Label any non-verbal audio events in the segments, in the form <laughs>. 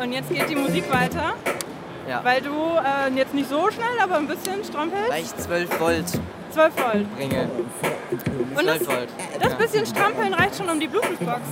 Und jetzt geht die Musik weiter. Ja. Weil du äh, jetzt nicht so schnell, aber ein bisschen strampelst. Weil ich 12 Volt 12 Volt. bringe. Und das, 12 Volt. das bisschen Strampeln reicht schon, um die Bluetooth-Box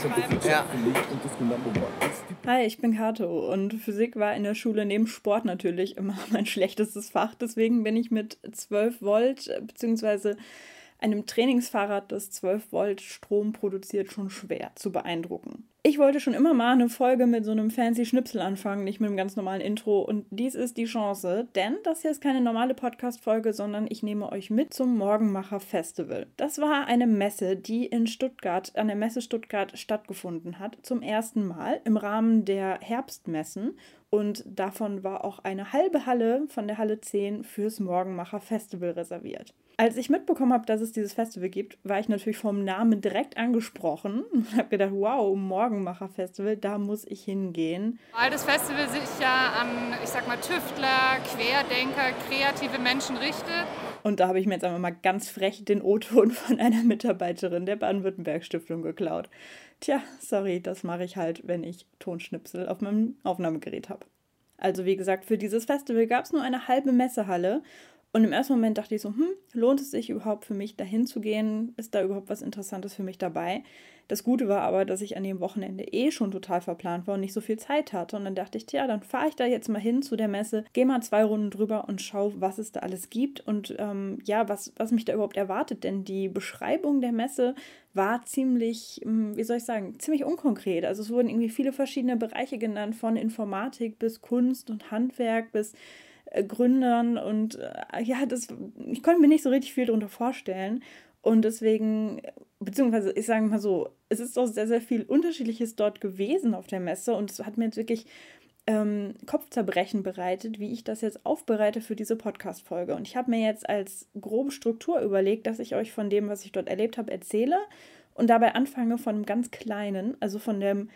zu treiben. Ja. Hi, ich bin Kato und Physik war in der Schule neben Sport natürlich immer <laughs> mein schlechtestes Fach. Deswegen bin ich mit 12 Volt beziehungsweise einem Trainingsfahrrad, das 12 Volt Strom produziert, schon schwer zu beeindrucken. Ich wollte schon immer mal eine Folge mit so einem fancy Schnipsel anfangen, nicht mit einem ganz normalen Intro. Und dies ist die Chance, denn das hier ist keine normale Podcast-Folge, sondern ich nehme euch mit zum Morgenmacher Festival. Das war eine Messe, die in Stuttgart, an der Messe Stuttgart stattgefunden hat, zum ersten Mal im Rahmen der Herbstmessen. Und davon war auch eine halbe Halle von der Halle 10 fürs Morgenmacher Festival reserviert. Als ich mitbekommen habe, dass es dieses Festival gibt, war ich natürlich vom Namen direkt angesprochen <laughs> und habe gedacht, wow, Morgenmacher Festival, da muss ich hingehen. Weil das Festival sich ja an, ich sag mal, Tüftler, Querdenker, kreative Menschen richtet. Und da habe ich mir jetzt einfach mal ganz frech den O-Ton von einer Mitarbeiterin der Baden-Württemberg-Stiftung geklaut. Tja, sorry, das mache ich halt, wenn ich Tonschnipsel auf meinem Aufnahmegerät habe. Also wie gesagt, für dieses Festival gab es nur eine halbe Messehalle und im ersten Moment dachte ich so, hm, lohnt es sich überhaupt für mich dahin zu gehen? Ist da überhaupt was Interessantes für mich dabei? Das Gute war aber, dass ich an dem Wochenende eh schon total verplant war und nicht so viel Zeit hatte. Und dann dachte ich, tja, dann fahre ich da jetzt mal hin zu der Messe, gehe mal zwei Runden drüber und schaue, was es da alles gibt und ähm, ja, was, was mich da überhaupt erwartet. Denn die Beschreibung der Messe war ziemlich, hm, wie soll ich sagen, ziemlich unkonkret. Also es wurden irgendwie viele verschiedene Bereiche genannt, von Informatik bis Kunst und Handwerk bis Gründern und äh, ja, das, ich konnte mir nicht so richtig viel darunter vorstellen. Und deswegen, beziehungsweise ich sage mal so, es ist auch sehr, sehr viel Unterschiedliches dort gewesen auf der Messe und es hat mir jetzt wirklich ähm, Kopfzerbrechen bereitet, wie ich das jetzt aufbereite für diese Podcast-Folge. Und ich habe mir jetzt als grobe Struktur überlegt, dass ich euch von dem, was ich dort erlebt habe, erzähle und dabei anfange von einem ganz kleinen, also von dem,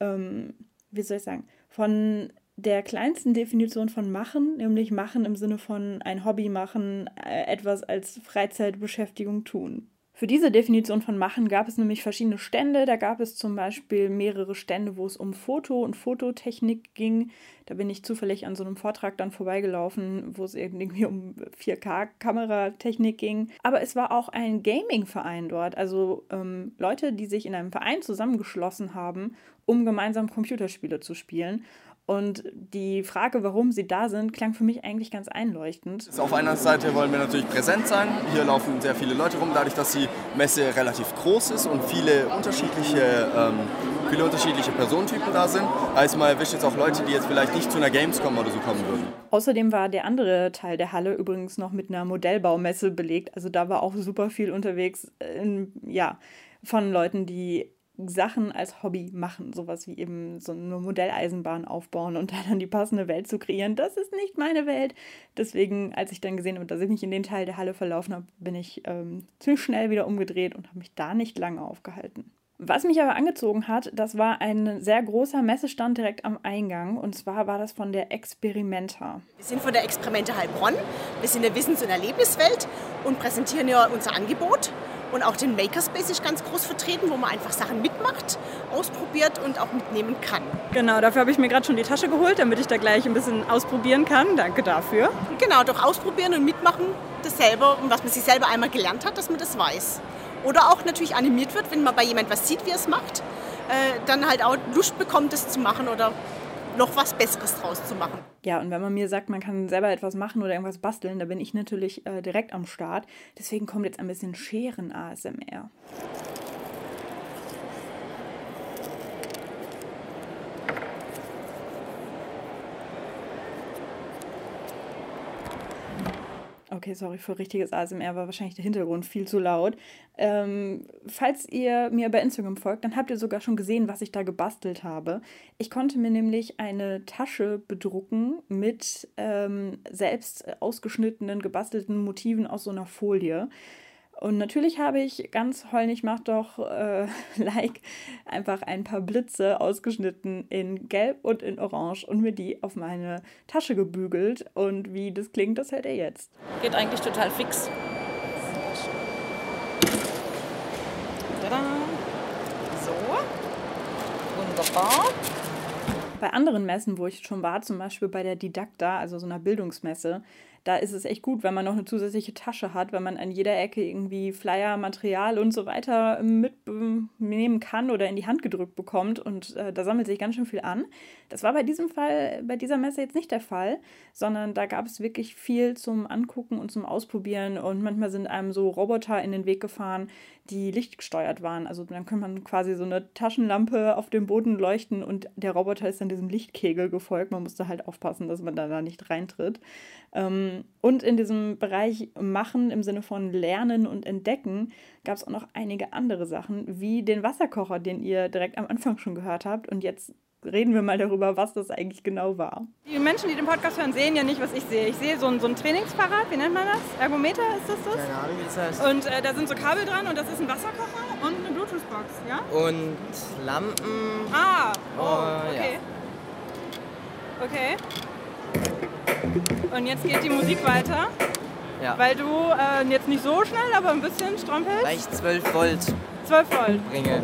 ähm, wie soll ich sagen, von der kleinsten Definition von machen, nämlich machen im Sinne von ein Hobby machen, äh, etwas als Freizeitbeschäftigung tun. Für diese Definition von machen gab es nämlich verschiedene Stände. Da gab es zum Beispiel mehrere Stände, wo es um Foto und Fototechnik ging. Da bin ich zufällig an so einem Vortrag dann vorbeigelaufen, wo es irgendwie um 4K-Kameratechnik ging. Aber es war auch ein Gaming-Verein dort. Also ähm, Leute, die sich in einem Verein zusammengeschlossen haben, um gemeinsam Computerspiele zu spielen. Und die Frage, warum sie da sind, klang für mich eigentlich ganz einleuchtend. Auf einer Seite wollen wir natürlich präsent sein. Hier laufen sehr viele Leute rum, dadurch, dass die Messe relativ groß ist und viele unterschiedliche, ähm, viele unterschiedliche Personentypen da sind. Heißt, man erwischt jetzt auch Leute, die jetzt vielleicht nicht zu einer Gamescom oder so kommen würden. Außerdem war der andere Teil der Halle übrigens noch mit einer Modellbaumesse belegt. Also da war auch super viel unterwegs, in, ja, von Leuten, die Sachen als Hobby machen, sowas wie eben so eine Modelleisenbahn aufbauen und <laughs> da dann die passende Welt zu kreieren. Das ist nicht meine Welt. Deswegen, als ich dann gesehen habe, dass ich mich in den Teil der Halle verlaufen habe, bin ich ähm, ziemlich schnell wieder umgedreht und habe mich da nicht lange aufgehalten. Was mich aber angezogen hat, das war ein sehr großer Messestand direkt am Eingang. Und zwar war das von der Experimenta. Wir sind von der Experimenta Heilbronn. Wir sind eine Wissens- und Erlebniswelt und präsentieren ja unser Angebot. Und auch den Makerspace ist ganz groß vertreten, wo man einfach Sachen mitmacht, ausprobiert und auch mitnehmen kann. Genau, dafür habe ich mir gerade schon die Tasche geholt, damit ich da gleich ein bisschen ausprobieren kann. Danke dafür. Genau, doch ausprobieren und mitmachen, das selber, was man sich selber einmal gelernt hat, dass man das weiß. Oder auch natürlich animiert wird, wenn man bei jemand was sieht, wie er es macht, äh, dann halt auch Lust bekommt, das zu machen oder noch was Besseres draus zu machen. Ja, und wenn man mir sagt, man kann selber etwas machen oder irgendwas basteln, da bin ich natürlich äh, direkt am Start. Deswegen kommt jetzt ein bisschen Scheren-ASMR. Okay, sorry, für richtiges ASMR war wahrscheinlich der Hintergrund viel zu laut. Ähm, falls ihr mir bei Instagram folgt, dann habt ihr sogar schon gesehen, was ich da gebastelt habe. Ich konnte mir nämlich eine Tasche bedrucken mit ähm, selbst ausgeschnittenen, gebastelten Motiven aus so einer Folie. Und natürlich habe ich ganz heulnig macht doch äh, <laughs> like einfach ein paar Blitze ausgeschnitten in Gelb und in Orange und mir die auf meine Tasche gebügelt. Und wie das klingt, das hört ihr jetzt. Geht eigentlich total fix. Tada. So. Wunderbar. Bei anderen Messen, wo ich schon war, zum Beispiel bei der Didakta, also so einer Bildungsmesse, da ist es echt gut, wenn man noch eine zusätzliche Tasche hat, wenn man an jeder Ecke irgendwie Flyer, Material und so weiter mitnehmen kann oder in die Hand gedrückt bekommt. Und äh, da sammelt sich ganz schön viel an. Das war bei diesem Fall, bei dieser Messe jetzt nicht der Fall, sondern da gab es wirklich viel zum Angucken und zum Ausprobieren. Und manchmal sind einem so Roboter in den Weg gefahren, die lichtgesteuert waren. Also dann kann man quasi so eine Taschenlampe auf dem Boden leuchten und der Roboter ist dann diesem Lichtkegel gefolgt. Man musste halt aufpassen, dass man da, da nicht reintritt. Ähm, und in diesem Bereich Machen im Sinne von Lernen und Entdecken gab es auch noch einige andere Sachen, wie den Wasserkocher, den ihr direkt am Anfang schon gehört habt. Und jetzt reden wir mal darüber, was das eigentlich genau war. Die Menschen, die den Podcast hören, sehen ja nicht, was ich sehe. Ich sehe so ein, so ein Trainingsfahrrad, wie nennt man das? Ergometer ist das das? Keine Ahnung, wie das heißt. Und äh, da sind so Kabel dran und das ist ein Wasserkocher und eine Bluetooth-Box, ja? Und Lampen. Ah, oh, Oh, okay. Okay. Und jetzt geht die Musik weiter, Ja. weil du äh, jetzt nicht so schnell, aber ein bisschen strampelst. Weil ich 12 Volt 12 Volt. bringe.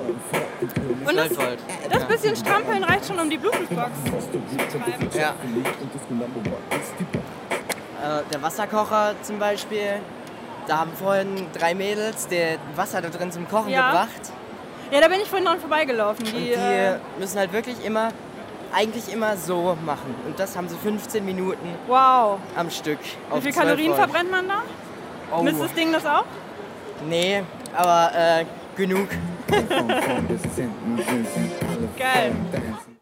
Und das, 12 Volt. das bisschen Strampeln reicht schon, um die Bluetooth-Box zu treiben. Ja. Äh, der Wasserkocher zum Beispiel. Da haben vorhin drei Mädels der Wasser da drin zum Kochen Ja. gebracht. Ja, da bin ich vorhin dran vorbeigelaufen. Die, Und die äh, müssen halt wirklich immer, eigentlich immer so machen. Und das haben sie 15 Minuten wow. am Stück. Wie viel Kalorien verbrennt man da? Oh. Misst das Ding das auch? Nee, aber äh, genug. Geil.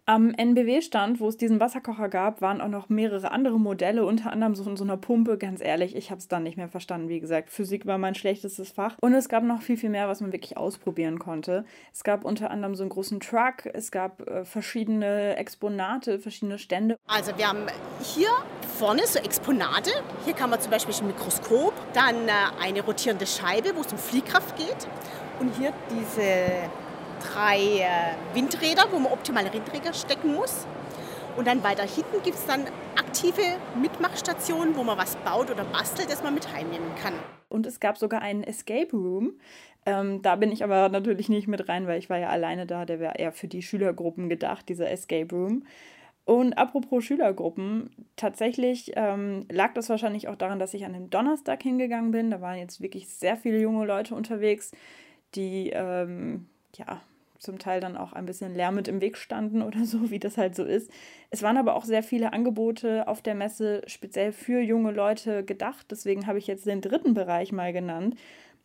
Am NBW-Stand, wo es diesen Wasserkocher gab, waren auch noch mehrere andere Modelle, unter anderem so von so einer Pumpe. Ganz ehrlich, ich habe es dann nicht mehr verstanden. Wie gesagt, Physik war mein schlechtestes Fach. Und es gab noch viel, viel mehr, was man wirklich ausprobieren konnte. Es gab unter anderem so einen großen Truck, es gab äh, verschiedene Exponate, verschiedene Stände. Also wir haben hier vorne so Exponate. Hier kann man zum Beispiel ein Mikroskop, dann äh, eine rotierende Scheibe, wo es um Fliehkraft geht. Und hier diese drei äh, Windräder, wo man optimale Windräder stecken muss. Und dann weiter hinten gibt es dann aktive Mitmachstationen, wo man was baut oder bastelt, das man mit heimnehmen kann. Und es gab sogar einen Escape Room. Ähm, da bin ich aber natürlich nicht mit rein, weil ich war ja alleine da. Der wäre eher für die Schülergruppen gedacht, dieser Escape Room. Und apropos Schülergruppen, tatsächlich ähm, lag das wahrscheinlich auch daran, dass ich an dem Donnerstag hingegangen bin. Da waren jetzt wirklich sehr viele junge Leute unterwegs, die ähm, ja zum Teil dann auch ein bisschen lärmend im Weg standen oder so, wie das halt so ist. Es waren aber auch sehr viele Angebote auf der Messe speziell für junge Leute gedacht. Deswegen habe ich jetzt den dritten Bereich mal genannt,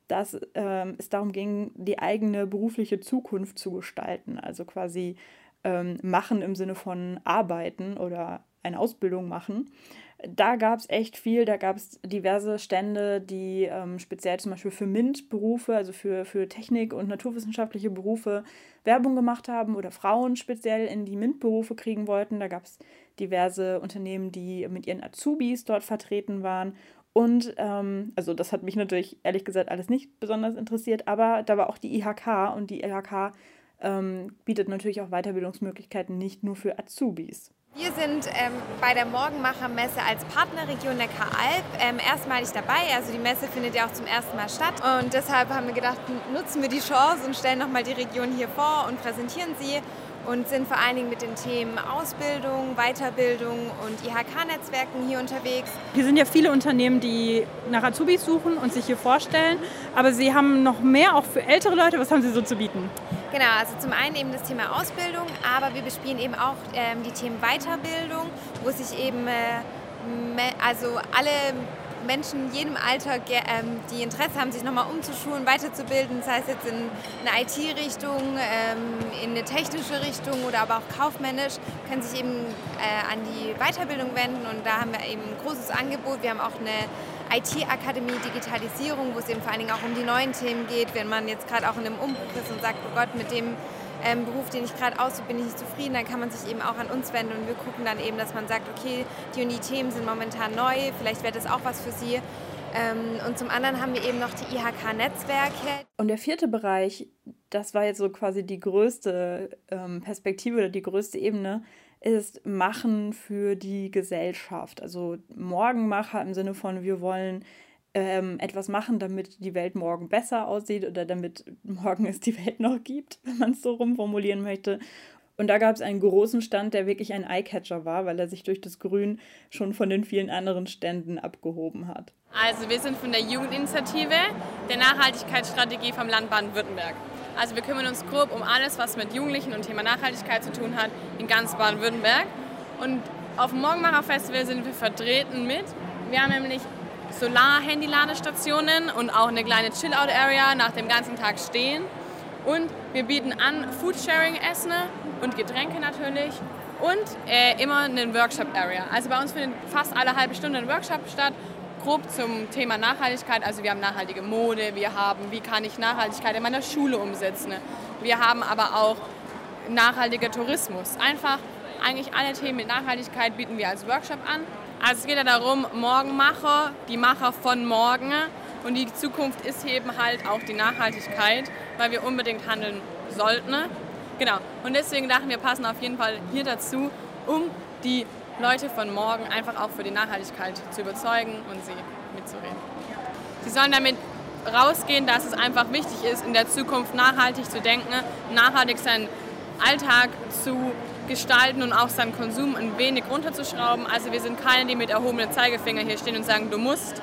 dass ähm, es darum ging, die eigene berufliche Zukunft zu gestalten. Also quasi ähm, machen im Sinne von arbeiten oder eine Ausbildung machen. Da gab es echt viel, da gab es diverse Stände, die ähm, speziell zum Beispiel für MINT-Berufe, also für, für Technik- und naturwissenschaftliche Berufe, Werbung gemacht haben oder Frauen speziell in die MINT-Berufe kriegen wollten. Da gab es diverse Unternehmen, die mit ihren Azubis dort vertreten waren. Und ähm, also das hat mich natürlich ehrlich gesagt alles nicht besonders interessiert, aber da war auch die IHK und die IHK ähm, bietet natürlich auch Weiterbildungsmöglichkeiten nicht nur für Azubis. Wir sind ähm, bei der Morgenmacher-Messe als Partnerregion der K-Alp ähm, erstmalig dabei. Also die Messe findet ja auch zum ersten Mal statt. Und deshalb haben wir gedacht, nutzen wir die Chance und stellen nochmal die Region hier vor und präsentieren sie. Und sind vor allen Dingen mit den Themen Ausbildung, Weiterbildung und IHK-Netzwerken hier unterwegs. Hier sind ja viele Unternehmen, die nach Azubis suchen und sich hier vorstellen. Aber Sie haben noch mehr auch für ältere Leute. Was haben Sie so zu bieten? Genau, also zum einen eben das Thema Ausbildung, aber wir bespielen eben auch ähm, die Themen Weiterbildung, wo sich eben äh, also alle Menschen in jedem Alter, ähm, die Interesse haben, sich nochmal umzuschulen, weiterzubilden, das heißt jetzt in eine IT-Richtung, ähm, in eine technische Richtung oder aber auch kaufmännisch, können sich eben äh, an die Weiterbildung wenden und da haben wir eben ein großes Angebot. Wir haben auch eine IT-Akademie Digitalisierung, wo es eben vor allen Dingen auch um die neuen Themen geht, wenn man jetzt gerade auch in einem Umbruch ist und sagt, oh Gott, mit dem ähm, Beruf, den ich gerade ausübe, bin ich nicht zufrieden, dann kann man sich eben auch an uns wenden und wir gucken dann eben, dass man sagt, okay, die und die Themen sind momentan neu, vielleicht wäre das auch was für Sie. Ähm, und zum anderen haben wir eben noch die IHK-Netzwerke. Und der vierte Bereich, das war jetzt so quasi die größte ähm, Perspektive oder die größte Ebene, ist Machen für die Gesellschaft. Also Morgenmacher im Sinne von, wir wollen ähm, etwas machen, damit die Welt morgen besser aussieht oder damit morgen es die Welt noch gibt, <laughs> wenn man es so rumformulieren möchte. Und da gab es einen großen Stand, der wirklich ein Eyecatcher war, weil er sich durch das Grün schon von den vielen anderen Ständen abgehoben hat. Also wir sind von der Jugendinitiative der Nachhaltigkeitsstrategie vom Land Baden-Württemberg. Also wir kümmern uns grob um alles, was mit Jugendlichen und Thema Nachhaltigkeit zu tun hat in ganz Baden-Württemberg. Und auf dem Morgenmacher-Festival sind wir vertreten mit. Wir haben nämlich Solar-Handy-Ladestationen und auch eine kleine Chill-Out-Area nach dem ganzen Tag stehen. Und wir bieten an Foodsharing-Essen und Getränke natürlich und äh, immer einen Workshop-Area. Also bei uns findet fast alle halbe Stunde ein Workshop statt, grob zum Thema Nachhaltigkeit. Also wir haben nachhaltige Mode, wir haben, wie kann ich Nachhaltigkeit in meiner Schule umsetzen. Wir haben aber auch nachhaltiger Tourismus. Einfach eigentlich alle Themen mit Nachhaltigkeit bieten wir als Workshop an. Also es geht ja darum, Morgenmacher, die Macher von morgen. Und die Zukunft ist eben halt auch die Nachhaltigkeit, weil wir unbedingt handeln sollten. Genau. Und deswegen dachten wir, passen auf jeden Fall hier dazu, um die Leute von morgen einfach auch für die Nachhaltigkeit zu überzeugen und sie mitzureden. Sie sollen damit rausgehen, dass es einfach wichtig ist, in der Zukunft nachhaltig zu denken, nachhaltig seinen Alltag zu gestalten und auch seinen Konsum ein wenig runterzuschrauben. Also wir sind keine, die mit erhobenem Zeigefinger hier stehen und sagen, du musst.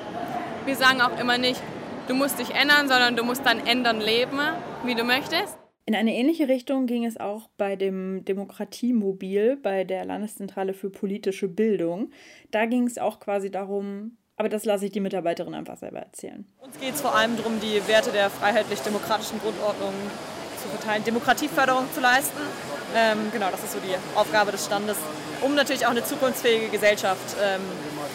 Wir sagen auch immer nicht, du musst dich ändern, sondern du musst dann ändern leben, wie du möchtest. In eine ähnliche Richtung ging es auch bei dem Demokratiemobil bei der Landeszentrale für politische Bildung. Da ging es auch quasi darum, aber das lasse ich die Mitarbeiterin einfach selber erzählen. Uns geht es vor allem darum, die Werte der freiheitlich-demokratischen Grundordnung zu verteilen, Demokratieförderung zu leisten. Ähm, genau, das ist so die Aufgabe des Standes, um natürlich auch eine zukunftsfähige Gesellschaft ähm,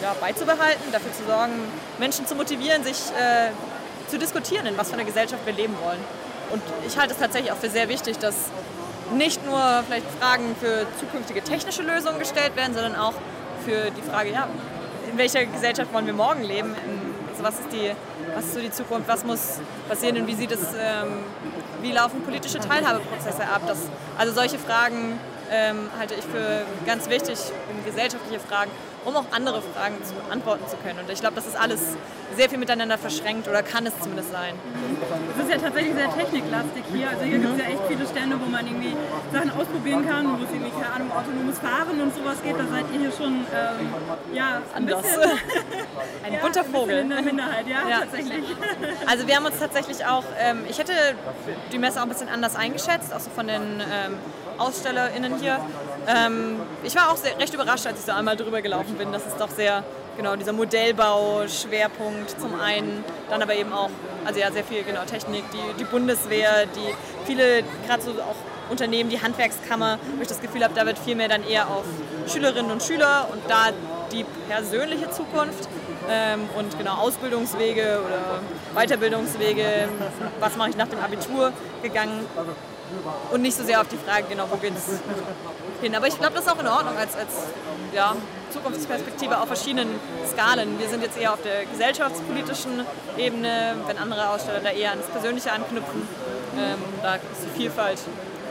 ja, beizubehalten, dafür zu sorgen, Menschen zu motivieren, sich äh, zu diskutieren, in was für einer Gesellschaft wir leben wollen. Und ich halte es tatsächlich auch für sehr wichtig, dass nicht nur vielleicht Fragen für zukünftige technische Lösungen gestellt werden, sondern auch für die Frage, ja, in welcher Gesellschaft wollen wir morgen leben? Also was ist die, was ist so die Zukunft? Was muss passieren und wie sieht es, ähm, wie laufen politische Teilhabeprozesse ab? Das, also solche Fragen ähm, halte ich für ganz wichtig, gesellschaftliche Fragen um auch andere Fragen zu beantworten zu können. Und ich glaube, das ist alles sehr viel miteinander verschränkt oder kann es zumindest sein. Es ist ja tatsächlich sehr techniklastig hier. Also hier gibt es ja echt viele Stände, wo man irgendwie Sachen ausprobieren kann, wo es irgendwie, keine Ahnung, autonomes Fahren und sowas geht. Da seid ihr hier schon ähm, ja, ein Anders. bisschen... <laughs> ein ja, bunter ein Vogel. bisschen in der Minderheit, ja, Ja. tatsächlich. <laughs> Also wir haben uns tatsächlich auch, ähm, ich hätte die Messe auch ein bisschen anders eingeschätzt, auch so von den ähm, AusstellerInnen hier. Ähm, ich war auch sehr, recht überrascht, als ich so einmal drüber gelaufen bin. Das ist doch sehr, genau, dieser Modellbau-Schwerpunkt zum einen, dann aber eben auch, also ja, sehr viel, genau, Technik, die, die Bundeswehr, die viele, gerade so auch Unternehmen, die Handwerkskammer, wo ich das Gefühl habe, da wird viel mehr dann eher auf Schülerinnen und Schüler und da die persönliche Zukunft ähm, und genau Ausbildungswege oder Weiterbildungswege, was mache ich nach dem Abitur gegangen und nicht so sehr auf die Frage, genau, wo geht es hin. Aber ich glaube, das ist auch in Ordnung als, als ja, Zukunftsperspektive auf verschiedenen Skalen. Wir sind jetzt eher auf der gesellschaftspolitischen Ebene, wenn andere Aussteller da eher ans Persönliche anknüpfen. Ähm, da ist die Vielfalt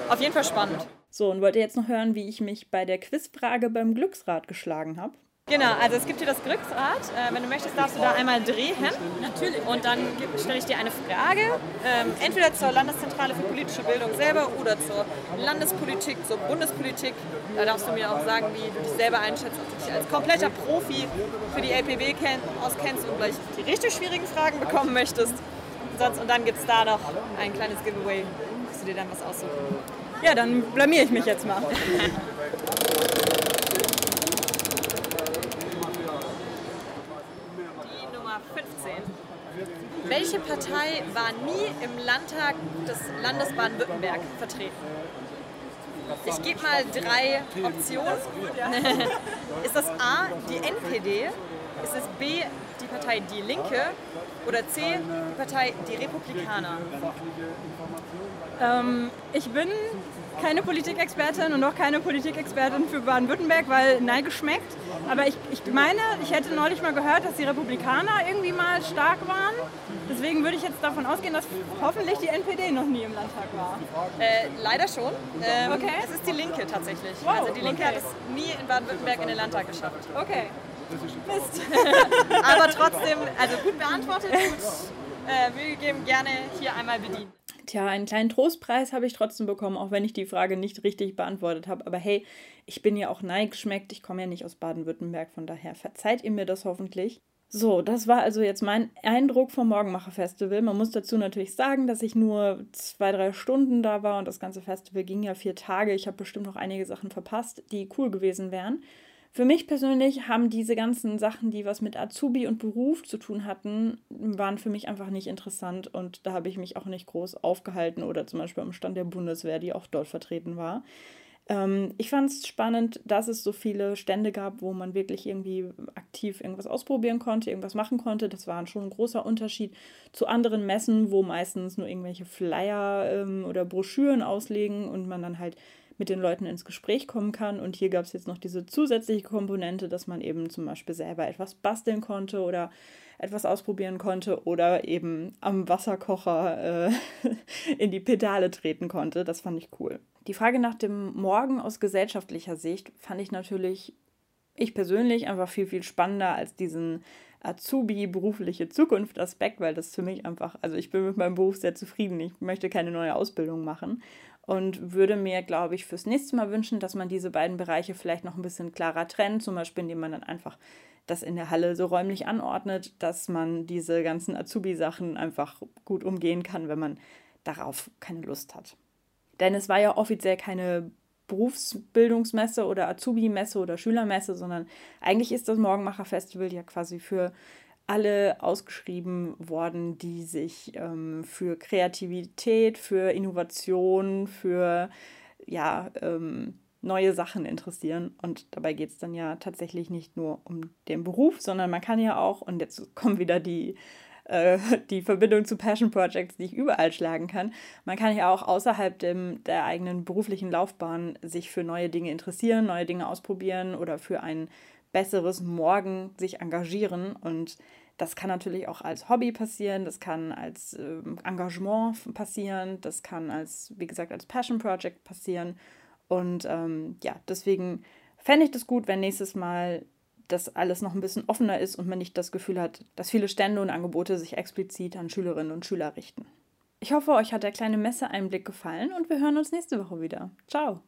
auf jeden Fall spannend. So, und wollt ihr jetzt noch hören, wie ich mich bei der Quizfrage beim Glücksrad geschlagen habe? Genau, also es gibt hier das Glücksrad. Äh, wenn du möchtest, darfst du da einmal drehen. Natürlich. Und dann stelle ich dir eine Frage, ähm, entweder zur Landeszentrale für politische Bildung selber oder zur Landespolitik, zur Bundespolitik. Da darfst du mir auch sagen, wie du dich selber einschätzt, ob du dich als kompletter Profi für die LPB kenn auskennst und gleich die richtig schwierigen Fragen bekommen möchtest. Und, dann gibt es da noch ein kleines Giveaway, dass du dir dann was aussuchen. Ja, dann blamier ich mich jetzt mal. <laughs> Die Nummer 15. Welche Partei war nie im Landtag des Landes Baden-Württemberg vertreten? Ich gebe mal drei Optionen. <laughs> Ist das A, die NPD? Ist es B, die Partei Die Linke? Oder C, die Partei Die Republikaner? Ähm, ich bin keine Politikexpertin und auch keine Politikexpertin für Baden-Württemberg, weil nein geschmeckt. Aber ich, ich meine, ich hätte neulich mal gehört, dass die Republikaner irgendwie mal stark waren. Deswegen würde ich jetzt davon ausgehen, dass hoffentlich die NPD noch nie im Landtag war. Äh, leider schon. Ähm, Okay. Es ist die Linke tatsächlich. Wow, also die Linke okay. hat es nie in Baden-Württemberg in den Landtag geschafft. Okay. Mist. <laughs> Aber trotzdem, also gut beantwortet, gut äh, Mühe gegeben, gerne hier einmal bedienen. Tja, einen kleinen Trostpreis habe ich trotzdem bekommen, auch wenn ich die Frage nicht richtig beantwortet habe. Aber hey, ich bin ja auch neigeschmeckt. Ich komme ja nicht aus Baden-Württemberg, von daher verzeiht ihr mir das hoffentlich. So, das war also jetzt mein Eindruck vom Morgenmacher Festival. Man muss dazu natürlich sagen, dass ich nur zwei, drei Stunden da war und das ganze Festival ging ja vier Tage. Ich habe bestimmt noch einige Sachen verpasst, die cool gewesen wären. Für mich persönlich haben diese ganzen Sachen, die was mit Azubi und Beruf zu tun hatten, waren für mich einfach nicht interessant und da habe ich mich auch nicht groß aufgehalten oder zum Beispiel am Stand der Bundeswehr, die auch dort vertreten war. Ähm, ich fand es spannend, dass es so viele Stände gab, wo man wirklich irgendwie aktiv irgendwas ausprobieren konnte, irgendwas machen konnte. Das war schon ein großer Unterschied zu anderen Messen, wo meistens nur irgendwelche Flyer ähm, oder Broschüren auslegen und man dann halt mit den Leuten ins Gespräch kommen kann. Und hier gab es jetzt noch diese zusätzliche Komponente, dass man eben zum Beispiel selber etwas basteln konnte oder etwas ausprobieren konnte oder eben am Wasserkocher äh, <laughs> in die Pedale treten konnte. Das fand ich cool. Die Frage nach dem Morgen aus gesellschaftlicher Sicht fand ich natürlich, ich persönlich, einfach viel, viel spannender als diesen Azubi berufliche Zukunft Aspekt, weil das für mich einfach, also ich bin mit meinem Beruf sehr zufrieden. Ich möchte keine neue Ausbildung machen und würde mir, glaube ich, fürs nächste Mal wünschen, dass man diese beiden Bereiche vielleicht noch ein bisschen klarer trennt, zum Beispiel indem man dann einfach das in der Halle so räumlich anordnet, dass man diese ganzen Azubi-Sachen einfach gut umgehen kann, wenn man darauf keine Lust hat. Denn es war ja offiziell keine Berufsbildungsmesse oder Azubi-Messe oder Schülermesse, sondern eigentlich ist das Morgenmacher-Festival ja quasi für alle ausgeschrieben worden, die sich ähm, für Kreativität, für Innovation, für ja, ähm, neue Sachen interessieren. Und dabei geht es dann ja tatsächlich nicht nur um den Beruf, sondern man kann ja auch, und jetzt kommen wieder die, äh, die Verbindung zu Passion Projects, die ich überall schlagen kann, man kann ja auch außerhalb dem, der eigenen beruflichen Laufbahn sich für neue Dinge interessieren, neue Dinge ausprobieren oder für ein besseres Morgen sich engagieren. Und das kann natürlich auch als Hobby passieren, das kann als äh, Engagement passieren, das kann als, wie gesagt, als Passion Project passieren. Und ähm, ja, deswegen fände ich das gut, wenn nächstes Mal das alles noch ein bisschen offener ist und man nicht das Gefühl hat, dass viele Stände und Angebote sich explizit an Schülerinnen und Schüler richten. Ich hoffe, euch hat der kleine Messeeinblick gefallen und wir hören uns nächste Woche wieder. Ciao!